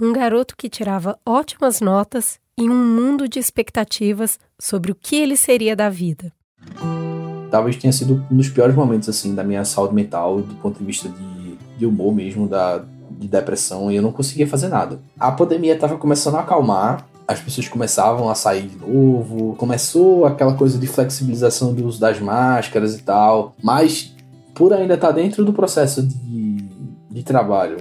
Um garoto que tirava ótimas notas e um mundo de expectativas sobre o que ele seria da vida. Talvez tenha sido um dos piores momentos assim da minha saúde mental, do ponto de vista de, de humor mesmo, da, de depressão, e eu não conseguia fazer nada. A pandemia estava começando a acalmar, as pessoas começavam a sair de novo, começou aquela coisa de flexibilização do uso das máscaras e tal, mas por ainda estar tá dentro do processo de, de trabalho,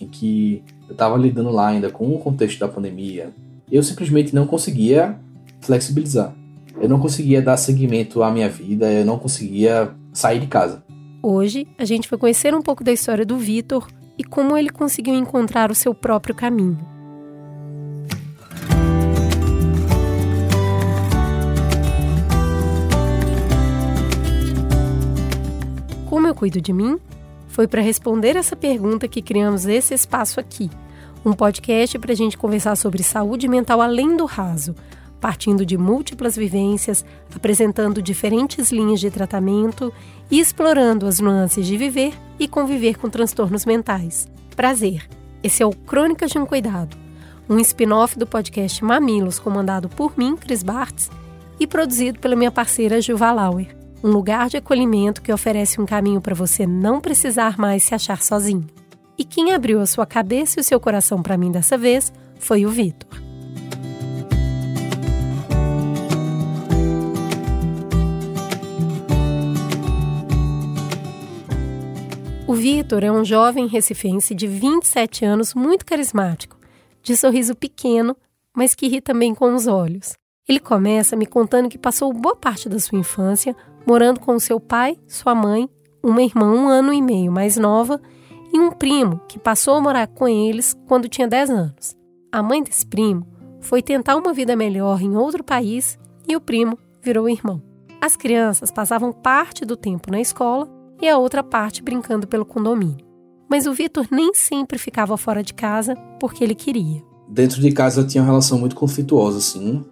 em que eu estava lidando lá ainda com o contexto da pandemia, eu simplesmente não conseguia flexibilizar. Eu não conseguia dar seguimento à minha vida, eu não conseguia sair de casa. Hoje, a gente vai conhecer um pouco da história do Vitor e como ele conseguiu encontrar o seu próprio caminho. Como eu cuido de mim? Foi para responder essa pergunta que criamos esse espaço aqui. Um podcast para a gente conversar sobre saúde mental além do raso, partindo de múltiplas vivências, apresentando diferentes linhas de tratamento e explorando as nuances de viver e conviver com transtornos mentais. Prazer! Esse é o Crônicas de um Cuidado, um spin-off do podcast Mamilos, comandado por mim, Cris Bartz, e produzido pela minha parceira Juva Lauer um lugar de acolhimento que oferece um caminho para você não precisar mais se achar sozinho. E quem abriu a sua cabeça e o seu coração para mim dessa vez foi o Vitor. O Vitor é um jovem recifense de 27 anos muito carismático, de sorriso pequeno, mas que ri também com os olhos. Ele começa me contando que passou boa parte da sua infância morando com seu pai, sua mãe, uma irmã um ano e meio mais nova e um primo que passou a morar com eles quando tinha 10 anos. A mãe desse primo foi tentar uma vida melhor em outro país e o primo virou irmão. As crianças passavam parte do tempo na escola e a outra parte brincando pelo condomínio. Mas o Vitor nem sempre ficava fora de casa porque ele queria. Dentro de casa tinha uma relação muito conflituosa, assim,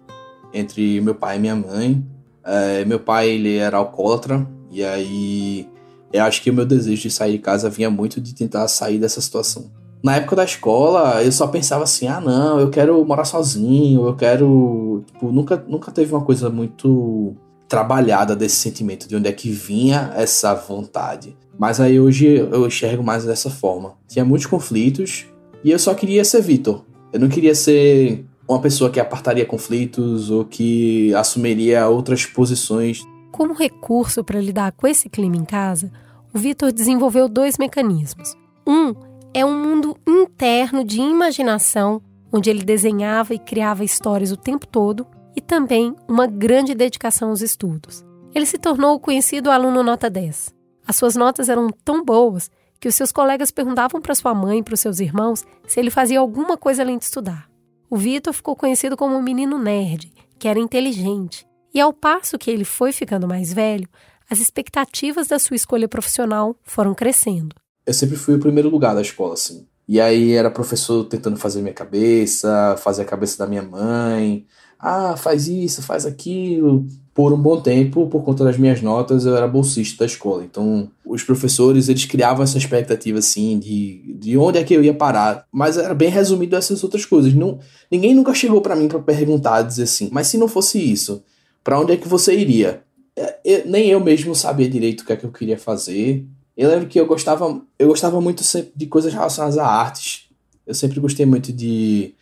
entre meu pai e minha mãe. É, meu pai, ele era alcoólatra, e aí eu acho que o meu desejo de sair de casa vinha muito de tentar sair dessa situação. Na época da escola, eu só pensava assim: ah, não, eu quero morar sozinho, eu quero. Tipo, nunca, nunca teve uma coisa muito trabalhada desse sentimento, de onde é que vinha essa vontade. Mas aí hoje eu enxergo mais dessa forma. Tinha muitos conflitos e eu só queria ser Vitor. Eu não queria ser uma pessoa que apartaria conflitos ou que assumiria outras posições. Como recurso para lidar com esse clima em casa, o Vitor desenvolveu dois mecanismos. Um é um mundo interno de imaginação, onde ele desenhava e criava histórias o tempo todo, e também uma grande dedicação aos estudos. Ele se tornou o conhecido aluno nota 10. As suas notas eram tão boas que os seus colegas perguntavam para sua mãe e para os seus irmãos se ele fazia alguma coisa além de estudar. O Vitor ficou conhecido como um menino nerd, que era inteligente. E ao passo que ele foi ficando mais velho, as expectativas da sua escolha profissional foram crescendo. Eu sempre fui o primeiro lugar da escola, assim. E aí era professor tentando fazer minha cabeça, fazer a cabeça da minha mãe. Ah, faz isso, faz aquilo por um bom tempo, por conta das minhas notas, eu era bolsista da escola. Então, os professores, eles criavam essa expectativa, assim, de, de onde é que eu ia parar. Mas era bem resumido essas outras coisas. Não, ninguém nunca chegou para mim para perguntar, dizer assim, mas se não fosse isso, para onde é que você iria? É, eu, nem eu mesmo sabia direito o que é que eu queria fazer. Eu lembro que eu gostava, eu gostava muito de coisas relacionadas a artes. Eu sempre gostei muito de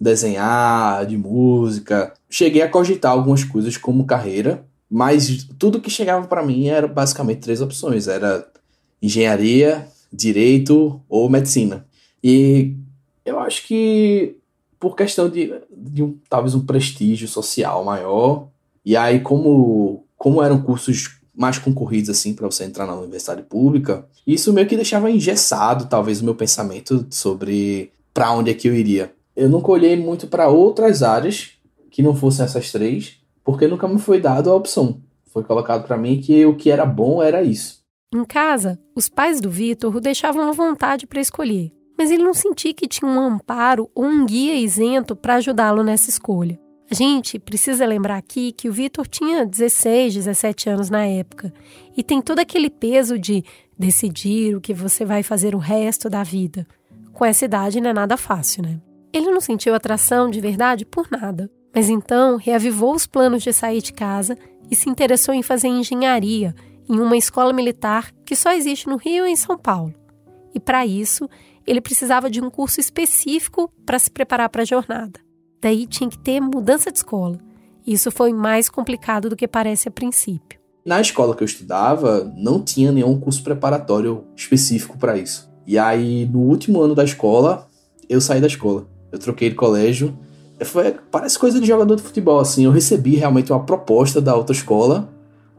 desenhar, de música. Cheguei a cogitar algumas coisas como carreira, mas tudo que chegava para mim era basicamente três opções: era engenharia, direito ou medicina. E eu acho que por questão de, de um, talvez um prestígio social maior, e aí como como eram cursos mais concorridos assim para você entrar na universidade pública, isso meio que deixava engessado talvez o meu pensamento sobre para onde é que eu iria eu nunca olhei muito para outras áreas que não fossem essas três, porque nunca me foi dado a opção. Foi colocado para mim que o que era bom era isso. Em casa, os pais do Vitor o deixavam à vontade para escolher, mas ele não sentia que tinha um amparo ou um guia isento para ajudá-lo nessa escolha. A gente precisa lembrar aqui que o Vitor tinha 16, 17 anos na época e tem todo aquele peso de decidir o que você vai fazer o resto da vida. Com essa idade não é nada fácil, né? Ele não sentiu atração de verdade por nada, mas então reavivou os planos de sair de casa e se interessou em fazer engenharia em uma escola militar que só existe no Rio e em São Paulo. E para isso, ele precisava de um curso específico para se preparar para a jornada. Daí tinha que ter mudança de escola. Isso foi mais complicado do que parece a princípio. Na escola que eu estudava, não tinha nenhum curso preparatório específico para isso. E aí, no último ano da escola, eu saí da escola. Eu troquei de colégio. Foi, parece coisa de jogador de futebol, assim. Eu recebi realmente uma proposta da outra escola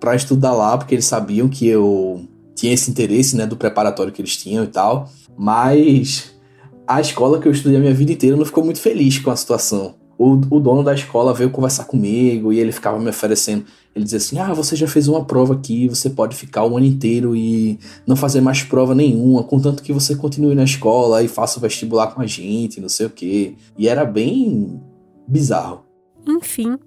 para estudar lá, porque eles sabiam que eu tinha esse interesse, né, do preparatório que eles tinham e tal. Mas a escola que eu estudei a minha vida inteira não ficou muito feliz com a situação. O, o dono da escola veio conversar comigo e ele ficava me oferecendo. Ele dizia assim: Ah, você já fez uma prova aqui, você pode ficar o ano inteiro e não fazer mais prova nenhuma, contanto que você continue na escola e faça o vestibular com a gente, não sei o quê. E era bem bizarro. Enfim,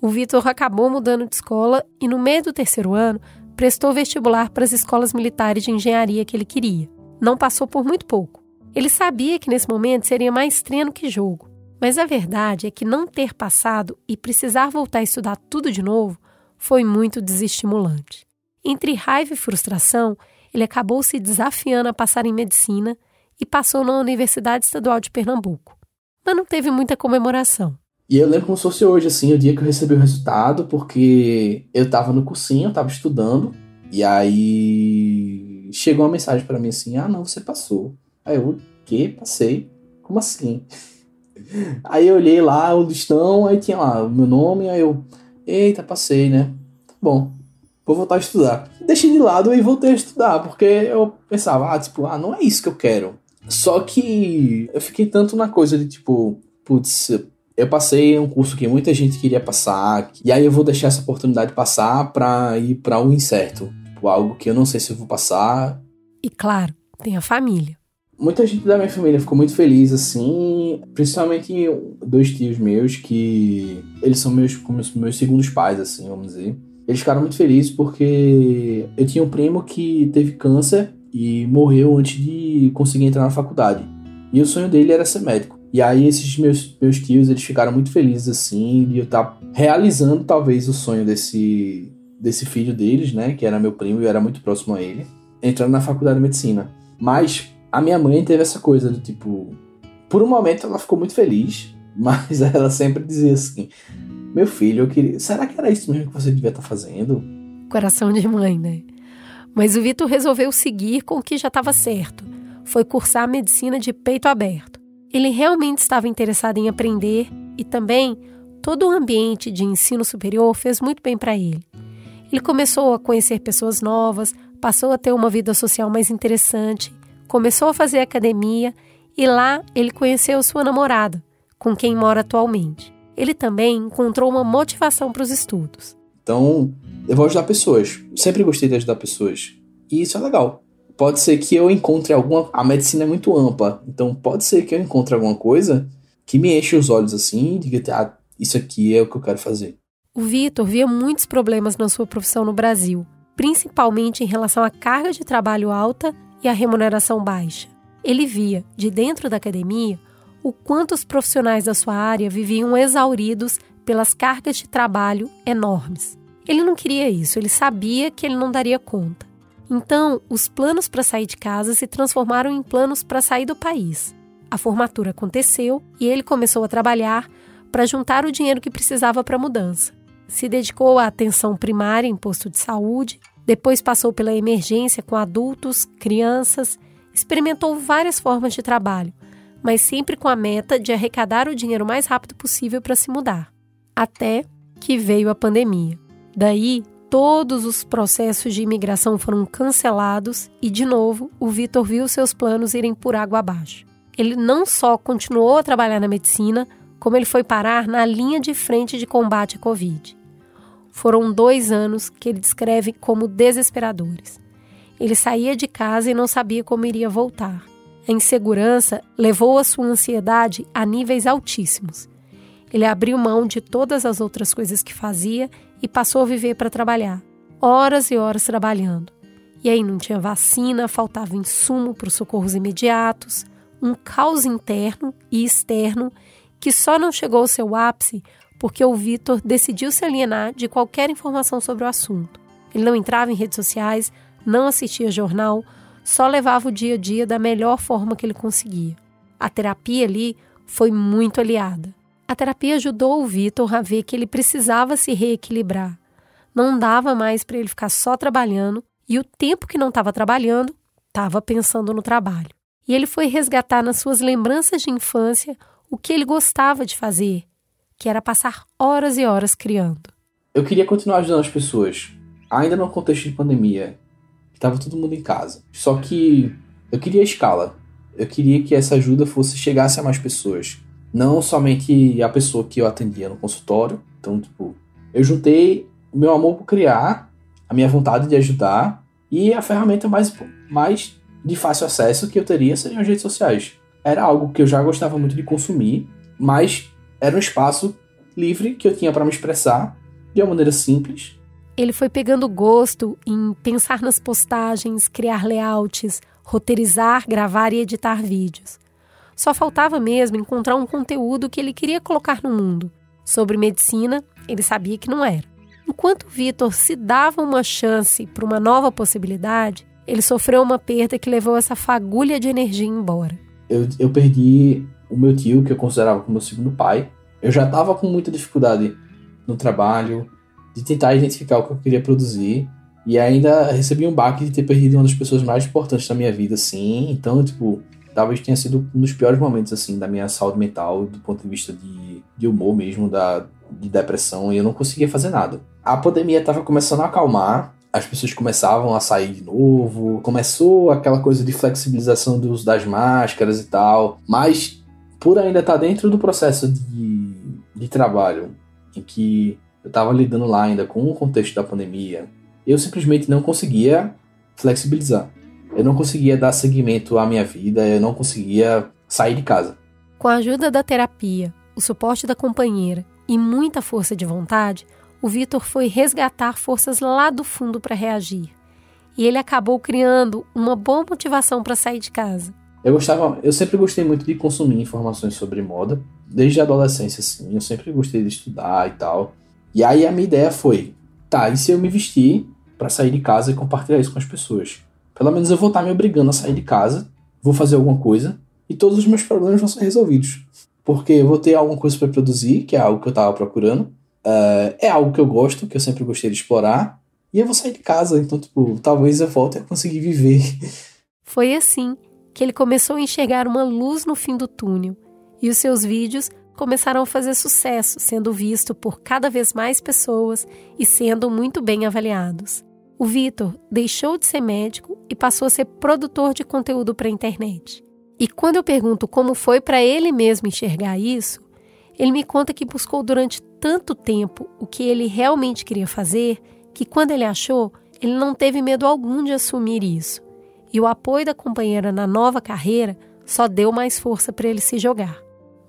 o Vitor acabou mudando de escola e, no meio do terceiro ano, prestou vestibular para as escolas militares de engenharia que ele queria. Não passou por muito pouco. Ele sabia que nesse momento seria mais treino que jogo. Mas a verdade é que não ter passado e precisar voltar a estudar tudo de novo foi muito desestimulante. Entre raiva e frustração, ele acabou se desafiando a passar em medicina e passou na Universidade Estadual de Pernambuco. Mas não teve muita comemoração. E eu lembro como se fosse hoje, assim, o dia que eu recebi o resultado, porque eu tava no cursinho, eu tava estudando, e aí chegou uma mensagem para mim assim: ah, não, você passou. Aí eu, o quê? Passei? Como assim? Aí eu olhei lá onde estão, aí tinha lá o meu nome, aí eu, eita, passei, né? Tá bom, vou voltar a estudar. Deixei de lado e voltei a estudar, porque eu pensava, ah, tipo, ah, não é isso que eu quero. Só que eu fiquei tanto na coisa de tipo, putz, eu passei um curso que muita gente queria passar, e aí eu vou deixar essa oportunidade passar para ir para um incerto, algo que eu não sei se eu vou passar. E claro, tem a família. Muita gente da minha família ficou muito feliz, assim, principalmente dois tios meus, que eles são meus, como meus segundos pais, assim, vamos dizer. Eles ficaram muito felizes porque eu tinha um primo que teve câncer e morreu antes de conseguir entrar na faculdade. E o sonho dele era ser médico. E aí esses meus, meus tios, eles ficaram muito felizes, assim, de eu estar tá realizando talvez o sonho desse, desse filho deles, né, que era meu primo e eu era muito próximo a ele, entrando na faculdade de medicina. Mas a minha mãe teve essa coisa do tipo. Por um momento ela ficou muito feliz, mas ela sempre dizia assim: Meu filho, eu queria. Será que era isso mesmo que você devia estar tá fazendo? Coração de mãe, né? Mas o Vitor resolveu seguir com o que já estava certo. Foi cursar medicina de peito aberto. Ele realmente estava interessado em aprender e também todo o ambiente de ensino superior fez muito bem para ele. Ele começou a conhecer pessoas novas, passou a ter uma vida social mais interessante começou a fazer academia e lá ele conheceu sua namorada, com quem mora atualmente. Ele também encontrou uma motivação para os estudos. Então, eu vou ajudar pessoas. Eu sempre gostei de ajudar pessoas. E isso é legal. Pode ser que eu encontre alguma. A medicina é muito ampla. Então, pode ser que eu encontre alguma coisa que me enche os olhos assim e diga: ah, isso aqui é o que eu quero fazer. O Vitor via muitos problemas na sua profissão no Brasil, principalmente em relação à carga de trabalho alta e a remuneração baixa. Ele via, de dentro da academia, o quanto os profissionais da sua área viviam exauridos pelas cargas de trabalho enormes. Ele não queria isso, ele sabia que ele não daria conta. Então, os planos para sair de casa se transformaram em planos para sair do país. A formatura aconteceu e ele começou a trabalhar para juntar o dinheiro que precisava para a mudança. Se dedicou à atenção primária em posto de saúde depois passou pela emergência com adultos, crianças, experimentou várias formas de trabalho, mas sempre com a meta de arrecadar o dinheiro o mais rápido possível para se mudar. Até que veio a pandemia. Daí, todos os processos de imigração foram cancelados e, de novo, o Vitor viu seus planos irem por água abaixo. Ele não só continuou a trabalhar na medicina, como ele foi parar na linha de frente de combate à Covid. Foram dois anos que ele descreve como desesperadores. Ele saía de casa e não sabia como iria voltar. A insegurança levou a sua ansiedade a níveis altíssimos. Ele abriu mão de todas as outras coisas que fazia e passou a viver para trabalhar, horas e horas trabalhando. E aí não tinha vacina, faltava insumo para os socorros imediatos, um caos interno e externo que só não chegou ao seu ápice porque o Vitor decidiu se alienar de qualquer informação sobre o assunto. Ele não entrava em redes sociais, não assistia jornal, só levava o dia a dia da melhor forma que ele conseguia. A terapia ali foi muito aliada. A terapia ajudou o Vitor a ver que ele precisava se reequilibrar. Não dava mais para ele ficar só trabalhando e o tempo que não estava trabalhando, estava pensando no trabalho. E ele foi resgatar nas suas lembranças de infância o que ele gostava de fazer, que era passar horas e horas criando. Eu queria continuar ajudando as pessoas, ainda no contexto de pandemia, estava todo mundo em casa. Só que eu queria escala. Eu queria que essa ajuda fosse chegasse a mais pessoas, não somente a pessoa que eu atendia no consultório. Então, tipo, eu juntei o meu amor por criar, a minha vontade de ajudar e a ferramenta mais, mais de fácil acesso que eu teria seriam as redes sociais. Era algo que eu já gostava muito de consumir, mas era um espaço livre que eu tinha para me expressar de uma maneira simples. Ele foi pegando gosto em pensar nas postagens, criar layouts, roteirizar, gravar e editar vídeos. Só faltava mesmo encontrar um conteúdo que ele queria colocar no mundo. Sobre medicina, ele sabia que não era. Enquanto Vitor se dava uma chance para uma nova possibilidade, ele sofreu uma perda que levou essa fagulha de energia embora. Eu, eu perdi o meu tio, que eu considerava como meu segundo pai. Eu já estava com muita dificuldade no trabalho, de tentar identificar o que eu queria produzir. E ainda recebi um baque de ter perdido uma das pessoas mais importantes da minha vida, assim. Então, tipo, talvez tenha sido um dos piores momentos, assim, da minha saúde mental, do ponto de vista de, de humor mesmo, da, de depressão, e eu não conseguia fazer nada. A pandemia estava começando a acalmar, as pessoas começavam a sair de novo, começou aquela coisa de flexibilização do uso das máscaras e tal, mas por ainda estar tá dentro do processo de, de trabalho, em que eu estava lidando lá ainda com o contexto da pandemia, eu simplesmente não conseguia flexibilizar. Eu não conseguia dar seguimento à minha vida, eu não conseguia sair de casa. Com a ajuda da terapia, o suporte da companheira e muita força de vontade, o Vitor foi resgatar forças lá do fundo para reagir. E ele acabou criando uma boa motivação para sair de casa. Eu gostava, eu sempre gostei muito de consumir informações sobre moda, desde a adolescência assim, eu sempre gostei de estudar e tal. E aí a minha ideia foi, tá, e se eu me vestir para sair de casa e compartilhar isso com as pessoas? Pelo menos eu vou estar me obrigando a sair de casa, vou fazer alguma coisa e todos os meus problemas vão ser resolvidos. Porque eu vou ter alguma coisa para produzir, que é algo que eu estava procurando, Uh, é algo que eu gosto, que eu sempre gostei de explorar. E eu vou sair de casa, então, tipo, talvez eu volte a conseguir viver. Foi assim que ele começou a enxergar uma luz no fim do túnel. E os seus vídeos começaram a fazer sucesso, sendo visto por cada vez mais pessoas e sendo muito bem avaliados. O Vitor deixou de ser médico e passou a ser produtor de conteúdo para a internet. E quando eu pergunto como foi para ele mesmo enxergar isso, ele me conta que buscou durante tanto tempo o que ele realmente queria fazer que, quando ele achou, ele não teve medo algum de assumir isso. E o apoio da companheira na nova carreira só deu mais força para ele se jogar.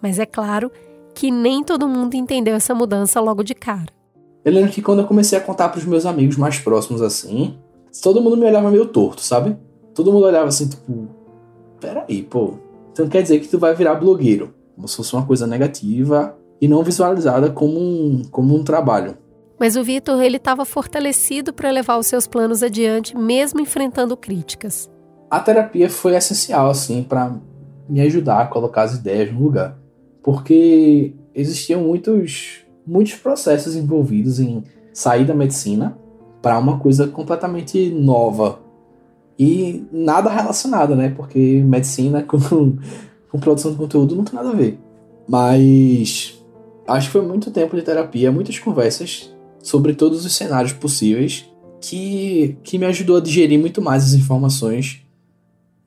Mas é claro que nem todo mundo entendeu essa mudança logo de cara. Eu lembro que quando eu comecei a contar para os meus amigos mais próximos assim, todo mundo me olhava meio torto, sabe? Todo mundo olhava assim, tipo, peraí, pô, então quer dizer que tu vai virar blogueiro como se fosse uma coisa negativa e não visualizada como um, como um trabalho. Mas o Vitor ele estava fortalecido para levar os seus planos adiante, mesmo enfrentando críticas. A terapia foi essencial assim para me ajudar a colocar as ideias no lugar, porque existiam muitos muitos processos envolvidos em sair da medicina para uma coisa completamente nova e nada relacionada, né? Porque medicina com com produção de conteúdo não tem nada a ver. Mas acho que foi muito tempo de terapia, muitas conversas sobre todos os cenários possíveis que, que me ajudou a digerir muito mais as informações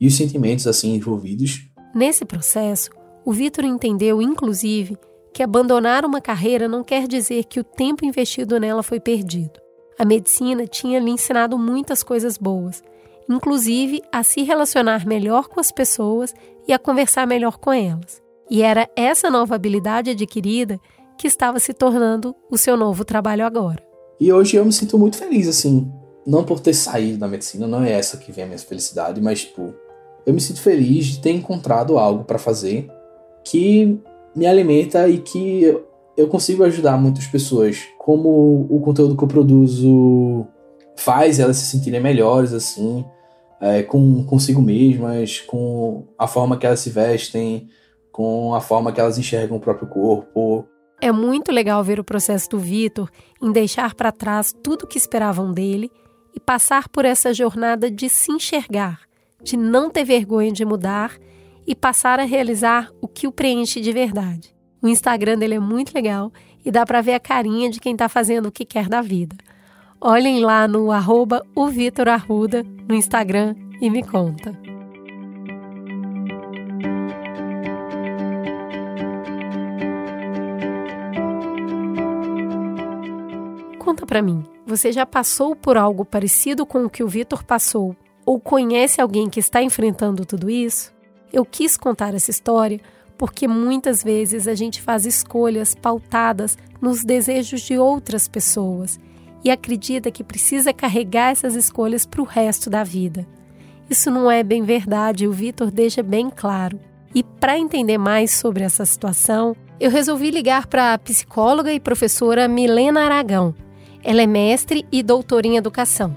e os sentimentos assim envolvidos. Nesse processo, o Vitor entendeu, inclusive, que abandonar uma carreira não quer dizer que o tempo investido nela foi perdido. A medicina tinha lhe ensinado muitas coisas boas, inclusive a se relacionar melhor com as pessoas e a conversar melhor com elas. E era essa nova habilidade adquirida que estava se tornando o seu novo trabalho agora. E hoje eu me sinto muito feliz, assim. Não por ter saído da medicina, não é essa que vem a minha felicidade, mas, tipo, eu me sinto feliz de ter encontrado algo para fazer que me alimenta e que eu consigo ajudar muitas pessoas. Como o conteúdo que eu produzo faz elas se sentirem melhores, assim, é, com consigo mesmas, com a forma que elas se vestem, com a forma que elas enxergam o próprio corpo. É muito legal ver o processo do Vitor em deixar para trás tudo o que esperavam dele e passar por essa jornada de se enxergar, de não ter vergonha de mudar e passar a realizar o que o preenche de verdade. O Instagram dele é muito legal e dá para ver a carinha de quem está fazendo o que quer da vida. Olhem lá no arroba o Vitor Arruda no Instagram e me conta. Conta para mim, você já passou por algo parecido com o que o Vitor passou ou conhece alguém que está enfrentando tudo isso? Eu quis contar essa história porque muitas vezes a gente faz escolhas pautadas nos desejos de outras pessoas e acredita que precisa carregar essas escolhas para o resto da vida. Isso não é bem verdade, o Vitor deixa bem claro. E para entender mais sobre essa situação, eu resolvi ligar para a psicóloga e professora Milena Aragão. Ela é mestre e doutora em educação.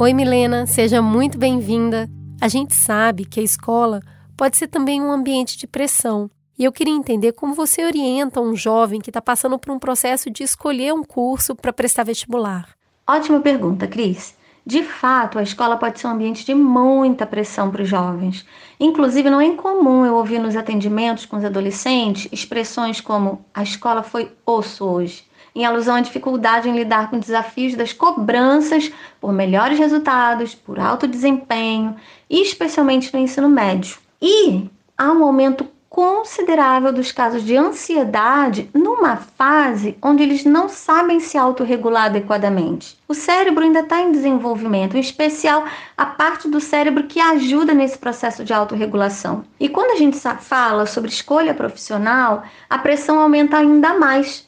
Oi, Milena, seja muito bem-vinda. A gente sabe que a escola pode ser também um ambiente de pressão. E eu queria entender como você orienta um jovem que está passando por um processo de escolher um curso para prestar vestibular. Ótima pergunta, Cris. De fato, a escola pode ser um ambiente de muita pressão para os jovens. Inclusive, não é incomum eu ouvir nos atendimentos com os adolescentes expressões como: a escola foi osso hoje em alusão à dificuldade em lidar com desafios das cobranças por melhores resultados, por alto desempenho, especialmente no ensino médio. E há um aumento considerável dos casos de ansiedade numa fase onde eles não sabem se autorregular adequadamente. O cérebro ainda está em desenvolvimento, em especial a parte do cérebro que ajuda nesse processo de autorregulação. E quando a gente fala sobre escolha profissional, a pressão aumenta ainda mais,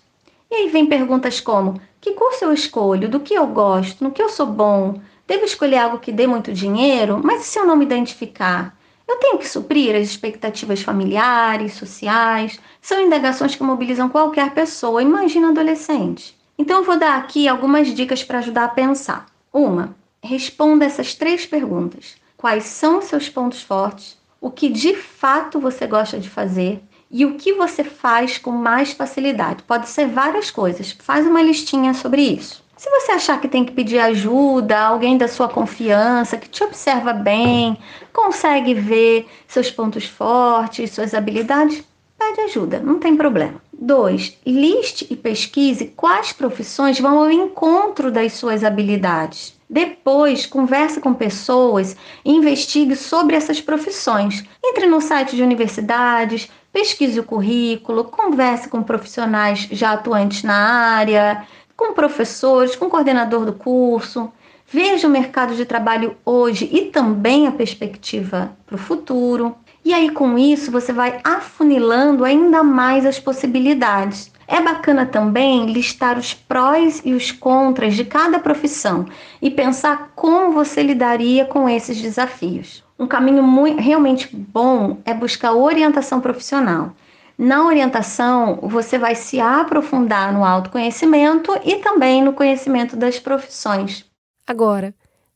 e aí vem perguntas como: que curso eu escolho? Do que eu gosto? No que eu sou bom? Devo escolher algo que dê muito dinheiro? Mas e se eu não me identificar? Eu tenho que suprir as expectativas familiares, sociais? São indagações que mobilizam qualquer pessoa, imagina adolescente. Então eu vou dar aqui algumas dicas para ajudar a pensar. Uma, responda essas três perguntas: quais são seus pontos fortes? O que de fato você gosta de fazer? E o que você faz com mais facilidade. Pode ser várias coisas. Faz uma listinha sobre isso. Se você achar que tem que pedir ajuda alguém da sua confiança, que te observa bem, consegue ver seus pontos fortes, suas habilidades, pede ajuda, não tem problema. 2. Liste e pesquise quais profissões vão ao encontro das suas habilidades. Depois, converse com pessoas e investigue sobre essas profissões. Entre no site de universidades, pesquise o currículo, converse com profissionais já atuantes na área, com professores, com coordenador do curso. Veja o mercado de trabalho hoje e também a perspectiva para o futuro. E aí, com isso, você vai afunilando ainda mais as possibilidades. É bacana também listar os prós e os contras de cada profissão e pensar como você lidaria com esses desafios. Um caminho muito, realmente bom é buscar orientação profissional. Na orientação, você vai se aprofundar no autoconhecimento e também no conhecimento das profissões. Agora,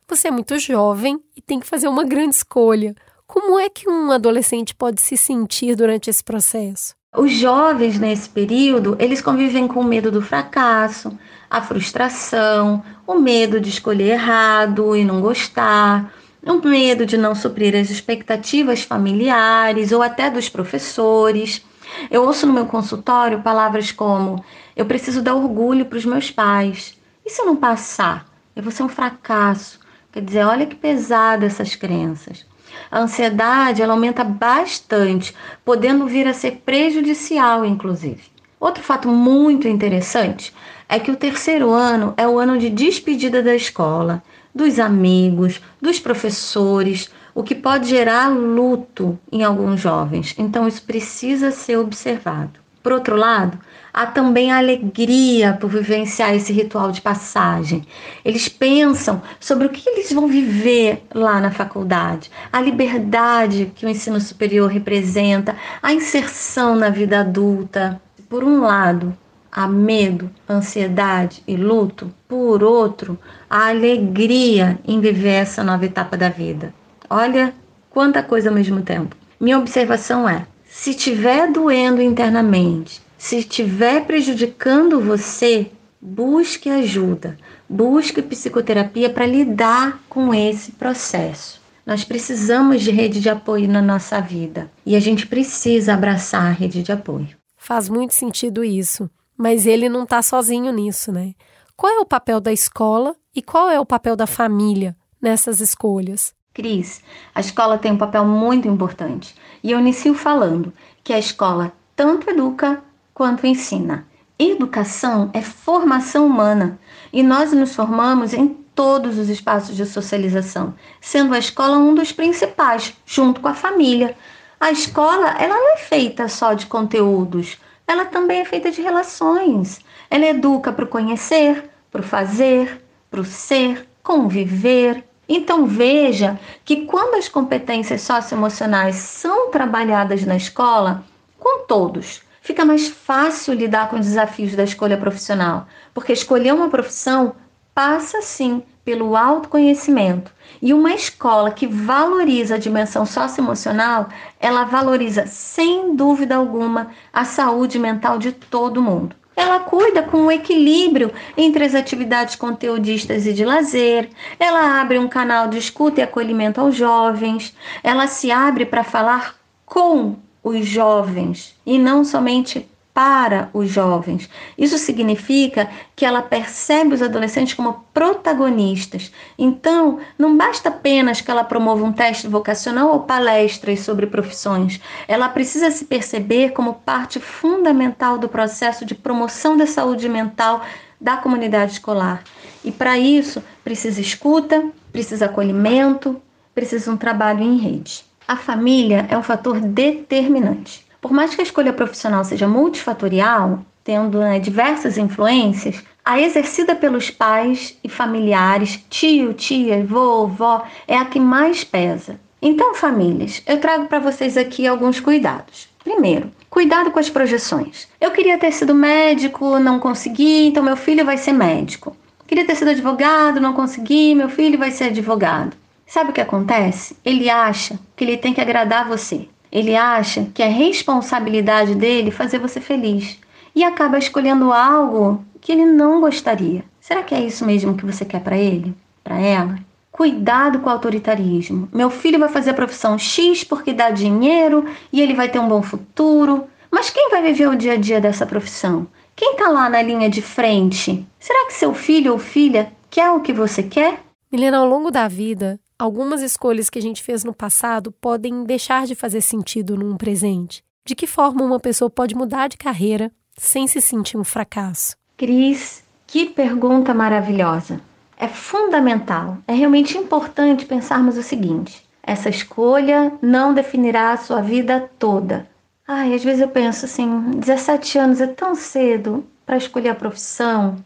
você é muito jovem e tem que fazer uma grande escolha. Como é que um adolescente pode se sentir durante esse processo? Os jovens nesse período, eles convivem com o medo do fracasso, a frustração, o medo de escolher errado e não gostar, o medo de não suprir as expectativas familiares ou até dos professores. Eu ouço no meu consultório palavras como: eu preciso dar orgulho para os meus pais. E se eu não passar? Eu vou ser um fracasso. Quer dizer, olha que pesado essas crenças. A ansiedade ela aumenta bastante, podendo vir a ser prejudicial, inclusive. Outro fato muito interessante é que o terceiro ano é o ano de despedida da escola dos amigos, dos professores, o que pode gerar luto em alguns jovens. Então, isso precisa ser observado. Por outro lado, há também a alegria por vivenciar esse ritual de passagem. Eles pensam sobre o que eles vão viver lá na faculdade, a liberdade que o ensino superior representa, a inserção na vida adulta. Por um lado, há medo, ansiedade e luto, por outro, a alegria em viver essa nova etapa da vida. Olha quanta coisa ao mesmo tempo. Minha observação é: se estiver doendo internamente, se estiver prejudicando você, busque ajuda, busque psicoterapia para lidar com esse processo. Nós precisamos de rede de apoio na nossa vida e a gente precisa abraçar a rede de apoio. Faz muito sentido isso, mas ele não está sozinho nisso, né? Qual é o papel da escola e qual é o papel da família nessas escolhas? Cris, a escola tem um papel muito importante e eu inicio falando que a escola tanto educa quanto ensina. Educação é formação humana e nós nos formamos em todos os espaços de socialização, sendo a escola um dos principais, junto com a família. A escola ela não é feita só de conteúdos, ela também é feita de relações. Ela educa para o conhecer, para o fazer, para o ser, conviver, então veja que quando as competências socioemocionais são trabalhadas na escola, com todos, fica mais fácil lidar com os desafios da escolha profissional, porque escolher uma profissão passa sim pelo autoconhecimento. E uma escola que valoriza a dimensão socioemocional, ela valoriza sem dúvida alguma a saúde mental de todo mundo. Ela cuida com o equilíbrio entre as atividades conteudistas e de lazer. Ela abre um canal de escuta e acolhimento aos jovens. Ela se abre para falar com os jovens e não somente para os jovens. Isso significa que ela percebe os adolescentes como protagonistas. Então, não basta apenas que ela promova um teste vocacional ou palestras sobre profissões. Ela precisa se perceber como parte fundamental do processo de promoção da saúde mental da comunidade escolar. E para isso, precisa escuta, precisa acolhimento, precisa um trabalho em rede. A família é um fator determinante. Por mais que a escolha profissional seja multifatorial, tendo né, diversas influências, a exercida pelos pais e familiares, tio, tia, vovó, é a que mais pesa. Então, famílias, eu trago para vocês aqui alguns cuidados. Primeiro, cuidado com as projeções. Eu queria ter sido médico, não consegui, então meu filho vai ser médico. Queria ter sido advogado, não consegui, meu filho vai ser advogado. Sabe o que acontece? Ele acha que ele tem que agradar você. Ele acha que é responsabilidade dele fazer você feliz e acaba escolhendo algo que ele não gostaria. Será que é isso mesmo que você quer para ele? Para ela? Cuidado com o autoritarismo. Meu filho vai fazer a profissão X porque dá dinheiro e ele vai ter um bom futuro. Mas quem vai viver o dia a dia dessa profissão? Quem está lá na linha de frente? Será que seu filho ou filha quer o que você quer? Milena, ao longo da vida, algumas escolhas que a gente fez no passado podem deixar de fazer sentido num presente. De que forma uma pessoa pode mudar de carreira sem se sentir um fracasso? Cris, que pergunta maravilhosa. É fundamental, é realmente importante pensarmos o seguinte: essa escolha não definirá a sua vida toda. Ai, às vezes eu penso assim, 17 anos é tão cedo para escolher a profissão,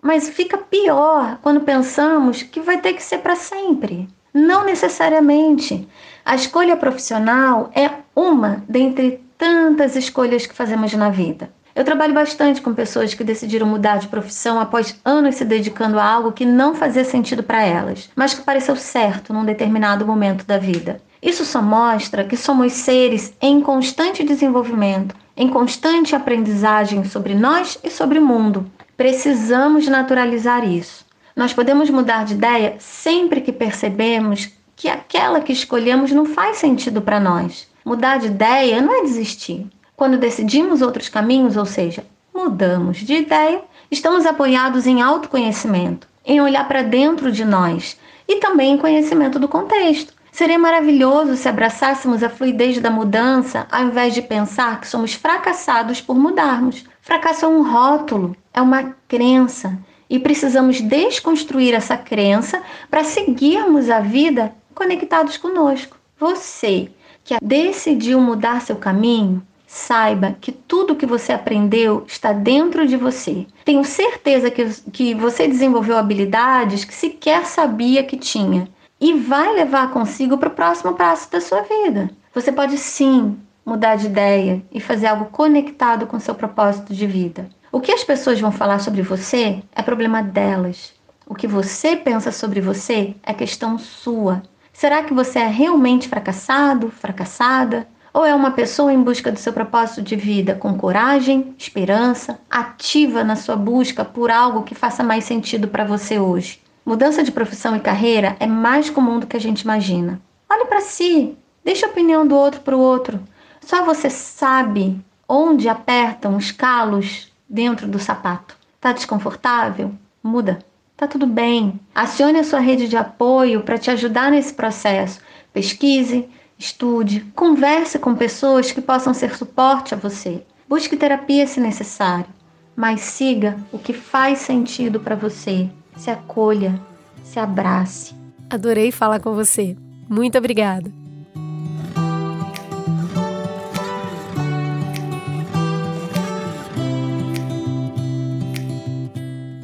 mas fica pior quando pensamos que vai ter que ser para sempre. Não necessariamente. A escolha profissional é uma dentre tantas escolhas que fazemos na vida. Eu trabalho bastante com pessoas que decidiram mudar de profissão após anos se dedicando a algo que não fazia sentido para elas, mas que pareceu certo num determinado momento da vida. Isso só mostra que somos seres em constante desenvolvimento, em constante aprendizagem sobre nós e sobre o mundo. Precisamos naturalizar isso. Nós podemos mudar de ideia sempre que percebemos que aquela que escolhemos não faz sentido para nós. Mudar de ideia não é desistir. Quando decidimos outros caminhos, ou seja, mudamos de ideia, estamos apoiados em autoconhecimento, em olhar para dentro de nós e também em conhecimento do contexto. Seria maravilhoso se abraçássemos a fluidez da mudança ao invés de pensar que somos fracassados por mudarmos. Fracasso é um rótulo, é uma crença e precisamos desconstruir essa crença para seguirmos a vida conectados conosco. Você que decidiu mudar seu caminho, Saiba que tudo que você aprendeu está dentro de você. Tenho certeza que, que você desenvolveu habilidades que sequer sabia que tinha e vai levar consigo para o próximo passo da sua vida. Você pode sim mudar de ideia e fazer algo conectado com seu propósito de vida. O que as pessoas vão falar sobre você é problema delas. O que você pensa sobre você é questão sua. Será que você é realmente fracassado, fracassada? Ou é uma pessoa em busca do seu propósito de vida com coragem, esperança, ativa na sua busca por algo que faça mais sentido para você hoje? Mudança de profissão e carreira é mais comum do que a gente imagina. Olhe para si, deixe a opinião do outro para o outro. Só você sabe onde apertam os calos dentro do sapato. Tá desconfortável? Muda. Tá tudo bem. Acione a sua rede de apoio para te ajudar nesse processo. Pesquise, estude, converse com pessoas que possam ser suporte a você. Busque terapia se necessário, mas siga o que faz sentido para você. Se acolha, se abrace. Adorei falar com você. Muito obrigada.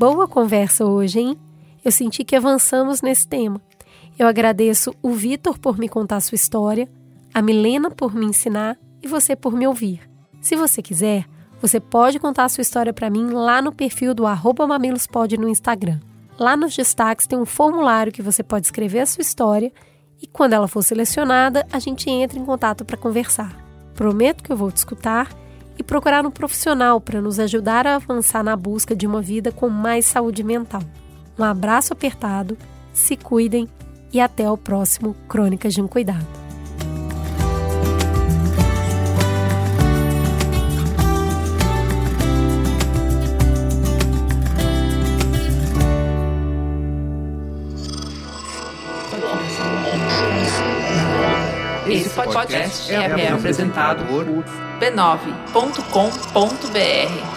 Boa conversa hoje, hein? Eu senti que avançamos nesse tema. Eu agradeço o Vitor por me contar sua história, a Milena por me ensinar e você por me ouvir. Se você quiser, você pode contar sua história para mim lá no perfil do @mamilospod no Instagram. Lá nos destaques tem um formulário que você pode escrever a sua história e quando ela for selecionada, a gente entra em contato para conversar. Prometo que eu vou te escutar e procurar um profissional para nos ajudar a avançar na busca de uma vida com mais saúde mental. Um abraço apertado, se cuidem e até o próximo Crônicas de um Cuidado. Esse podcast é, é apresentado por b9.com.br.